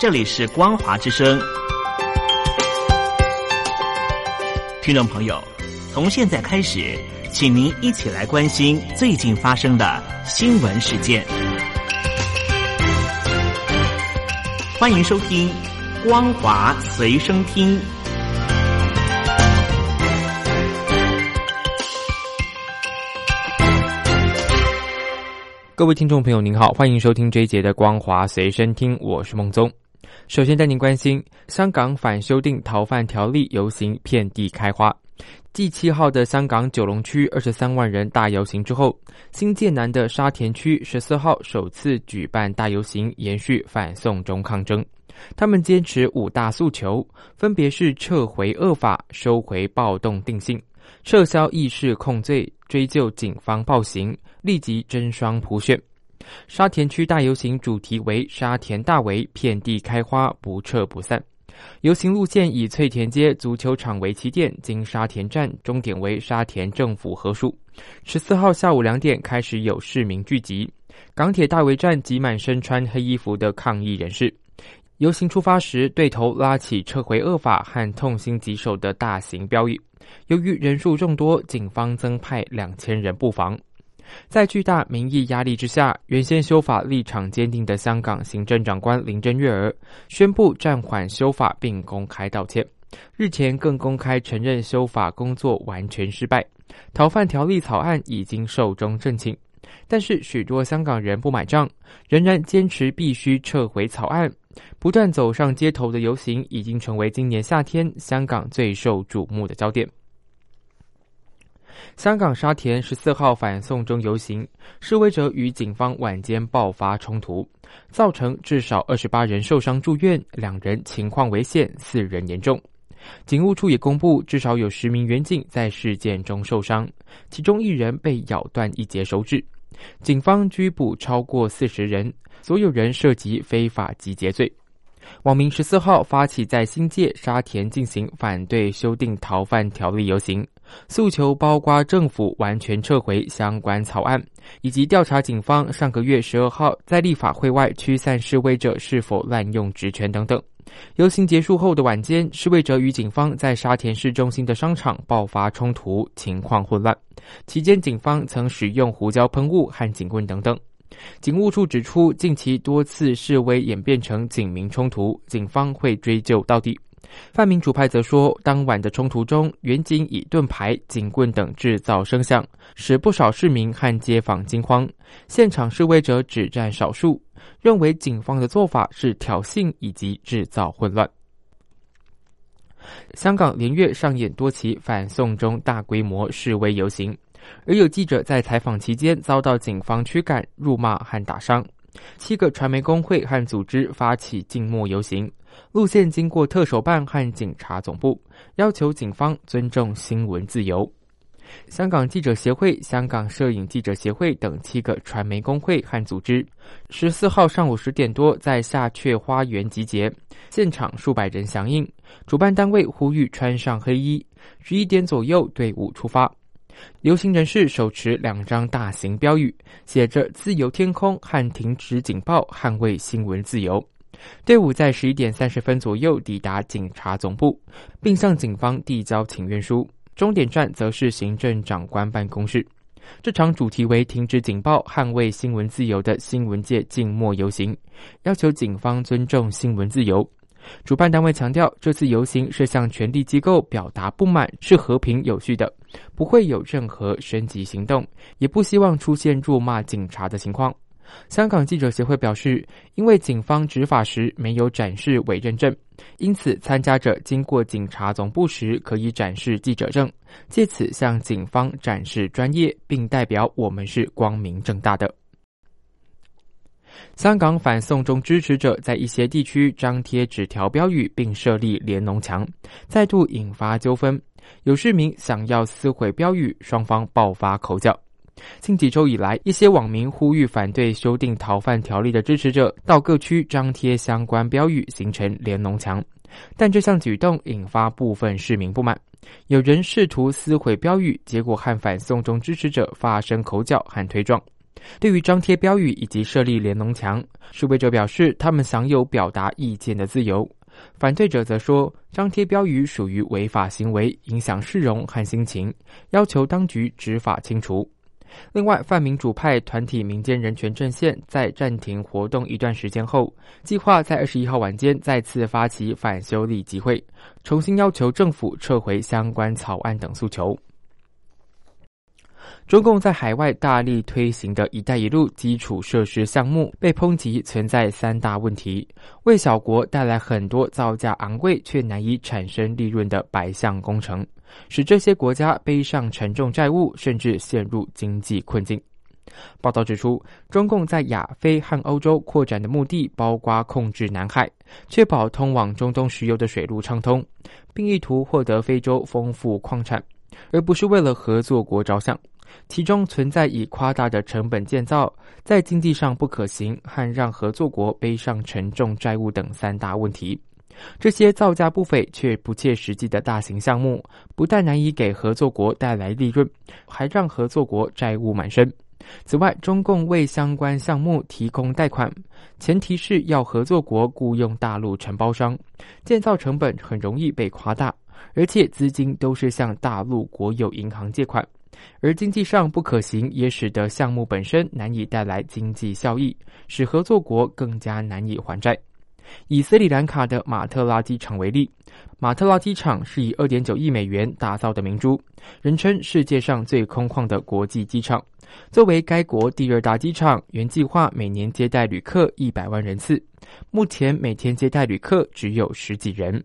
这里是光华之声，听众朋友，从现在开始，请您一起来关心最近发生的新闻事件。欢迎收听光华随身听。各位听众朋友，您好，欢迎收听这一节的光华随身听，我是孟宗。首先带您关心香港反修订逃犯条例游行遍地开花。继七号的香港九龙区二十三万人大游行之后，新界南的沙田区十四号首次举办大游行，延续反送中抗争。他们坚持五大诉求，分别是撤回恶法、收回暴动定性、撤销议事控罪、追究警方暴行、立即真双普选。沙田区大游行主题为“沙田大围，遍地开花，不撤不散”。游行路线以翠田街足球场为起点，经沙田站，终点为沙田政府合署。十四号下午两点开始有市民聚集，港铁大围站挤满身穿黑衣服的抗议人士。游行出发时，对头拉起“撤回恶法”和“痛心疾首”的大型标语。由于人数众多，警方增派两千人布防。在巨大民意压力之下，原先修法立场坚定的香港行政长官林郑月娥宣布暂缓修法，并公开道歉。日前更公开承认修法工作完全失败，逃犯条例草案已经寿终正寝。但是许多香港人不买账，仍然坚持必须撤回草案，不断走上街头的游行已经成为今年夏天香港最受瞩目的焦点。香港沙田十四号反送中游行，示威者与警方晚间爆发冲突，造成至少二十八人受伤住院，两人情况危险，四人严重。警务处也公布，至少有十名员警在事件中受伤，其中一人被咬断一节手指。警方拘捕超过四十人，所有人涉及非法集结罪。网民十四号发起在新界沙田进行反对修订逃犯条例游行。诉求包括政府完全撤回相关草案，以及调查警方上个月十二号在立法会外驱散示威者是否滥用职权等等。游行结束后的晚间，示威者与警方在沙田市中心的商场爆发冲突，情况混乱。期间，警方曾使用胡椒喷雾和警棍等等。警务处指出，近期多次示威演变成警民冲突，警方会追究到底。泛民主派则说，当晚的冲突中，远警以盾牌、警棍等制造声响，使不少市民和街坊惊慌。现场示威者只占少数，认为警方的做法是挑衅以及制造混乱。香港连月上演多起反送中大规模示威游行，而有记者在采访期间遭到警方驱赶、辱骂和打伤。七个传媒工会和组织发起静默游行。路线经过特首办和警察总部，要求警方尊重新闻自由。香港记者协会、香港摄影记者协会等七个传媒工会和组织，十四号上午十点多在下阙花园集结，现场数百人响应。主办单位呼吁穿上黑衣。十一点左右，队伍出发。游行人士手持两张大型标语，写着“自由天空”和“停止警报，捍卫新闻自由”。队伍在十一点三十分左右抵达警察总部，并向警方递交请愿书。终点站则是行政长官办公室。这场主题为“停止警报，捍卫新闻自由”的新闻界静默游行，要求警方尊重新闻自由。主办单位强调，这次游行是向权力机构表达不满，是和平有序的，不会有任何升级行动，也不希望出现辱骂警察的情况。香港记者协会表示，因为警方执法时没有展示委任证，因此参加者经过警察总部时可以展示记者证，借此向警方展示专业，并代表我们是光明正大的。香港反送中支持者在一些地区张贴纸条标语，并设立联农墙，再度引发纠纷。有市民想要撕毁标语，双方爆发口角。近几周以来，一些网民呼吁反对修订逃犯条例的支持者到各区张贴相关标语，形成联农墙。但这项举动引发部分市民不满，有人试图撕毁标语，结果和反送中支持者发生口角和推撞。对于张贴标语以及设立联农墙，示威者表示他们享有表达意见的自由。反对者则说，张贴标语属于违法行为，影响市容和心情，要求当局执法清除。另外，泛民主派团体民间人权阵线在暂停活动一段时间后，计划在二十一号晚间再次发起反修例集会，重新要求政府撤回相关草案等诉求。中共在海外大力推行的一带一路基础设施项目被抨击存在三大问题，为小国带来很多造价昂贵却难以产生利润的白项工程，使这些国家背上沉重债务，甚至陷入经济困境。报道指出，中共在亚非和欧洲扩展的目的包括控制南海，确保通往中东石油的水路畅通，并意图获得非洲丰富矿产，而不是为了合作国着想。其中存在以夸大的成本建造、在经济上不可行和让合作国背上沉重债务等三大问题。这些造价不菲却不切实际的大型项目，不但难以给合作国带来利润，还让合作国债务满身。此外，中共为相关项目提供贷款，前提是要合作国雇佣大陆承包商，建造成本很容易被夸大，而且资金都是向大陆国有银行借款。而经济上不可行，也使得项目本身难以带来经济效益，使合作国更加难以还债。以斯里兰卡的马特拉机场为例，马特拉机场是以二点九亿美元打造的明珠，人称世界上最空旷的国际机场。作为该国第二大机场，原计划每年接待旅客一百万人次，目前每天接待旅客只有十几人。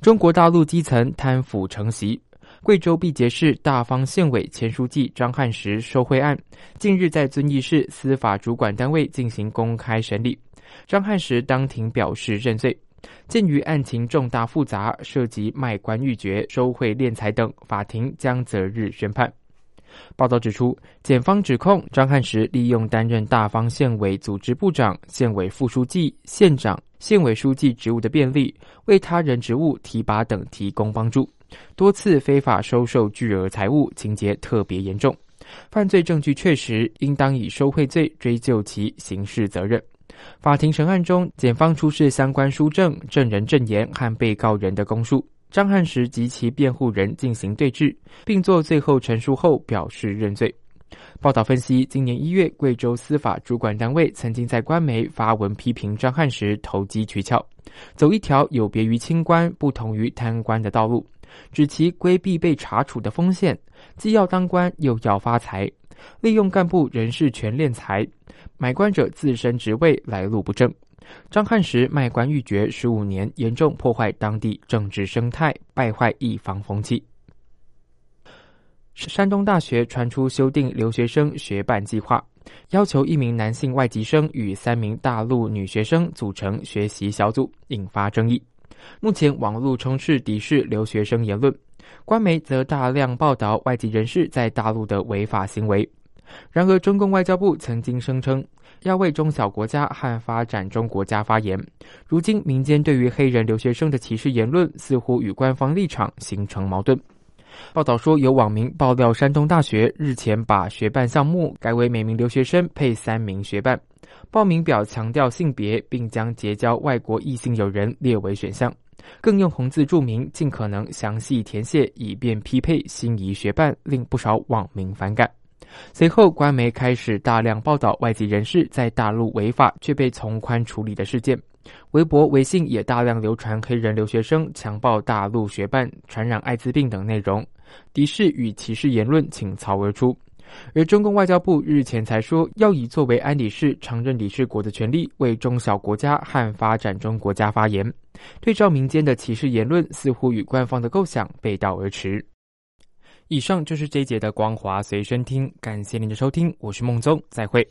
中国大陆基层贪腐成习。贵州毕节市大方县委前书记张汉时受贿案，近日在遵义市司法主管单位进行公开审理。张汉时当庭表示认罪。鉴于案情重大复杂，涉及卖官鬻爵、收贿敛财等，法庭将择日宣判。报道指出，检方指控张汉时利用担任大方县委组织部长、县委副书记、县长、县委书记职务的便利，为他人职务提拔等提供帮助。多次非法收受巨额财物，情节特别严重，犯罪证据确实，应当以受贿罪追究其刑事责任。法庭审案中，检方出示相关书证、证人证言和被告人的供述，张汉时及其辩护人进行对质，并作最后陈述后表示认罪。报道分析，今年一月，贵州司法主管单位曾经在官媒发文批评张汉时投机取巧，走一条有别于清官、不同于贪官的道路。指其规避被查处的风险，既要当官又要发财，利用干部人事权敛财，买官者自身职位来路不正。张汉时卖官鬻爵十五年，严重破坏当地政治生态，败坏一方风气。山东大学传出修订留学生学办计划，要求一名男性外籍生与三名大陆女学生组成学习小组，引发争议。目前网络充斥敌视留学生言论，官媒则大量报道外籍人士在大陆的违法行为。然而，中共外交部曾经声称要为中小国家和发展中国家发言。如今，民间对于黑人留学生的歧视言论似乎与官方立场形成矛盾。报道说，有网民爆料，山东大学日前把学办项目改为每名留学生配三名学伴。报名表强调性别，并将结交外国异性友人列为选项，更用红字注明尽可能详细填写，以便匹配心仪学伴，令不少网民反感。随后，官媒开始大量报道外籍人士在大陆违法却被从宽处理的事件，微博、微信也大量流传黑人留学生强暴大陆学伴、传染艾滋病等内容，敌视与歧视言论倾巢而出。而中共外交部日前才说，要以作为安理事常任理事国的权利，为中小国家和发展中国家发言。对照民间的歧视言论，似乎与官方的构想背道而驰。以上就是这一节的光华随身听，感谢您的收听，我是孟宗，再会。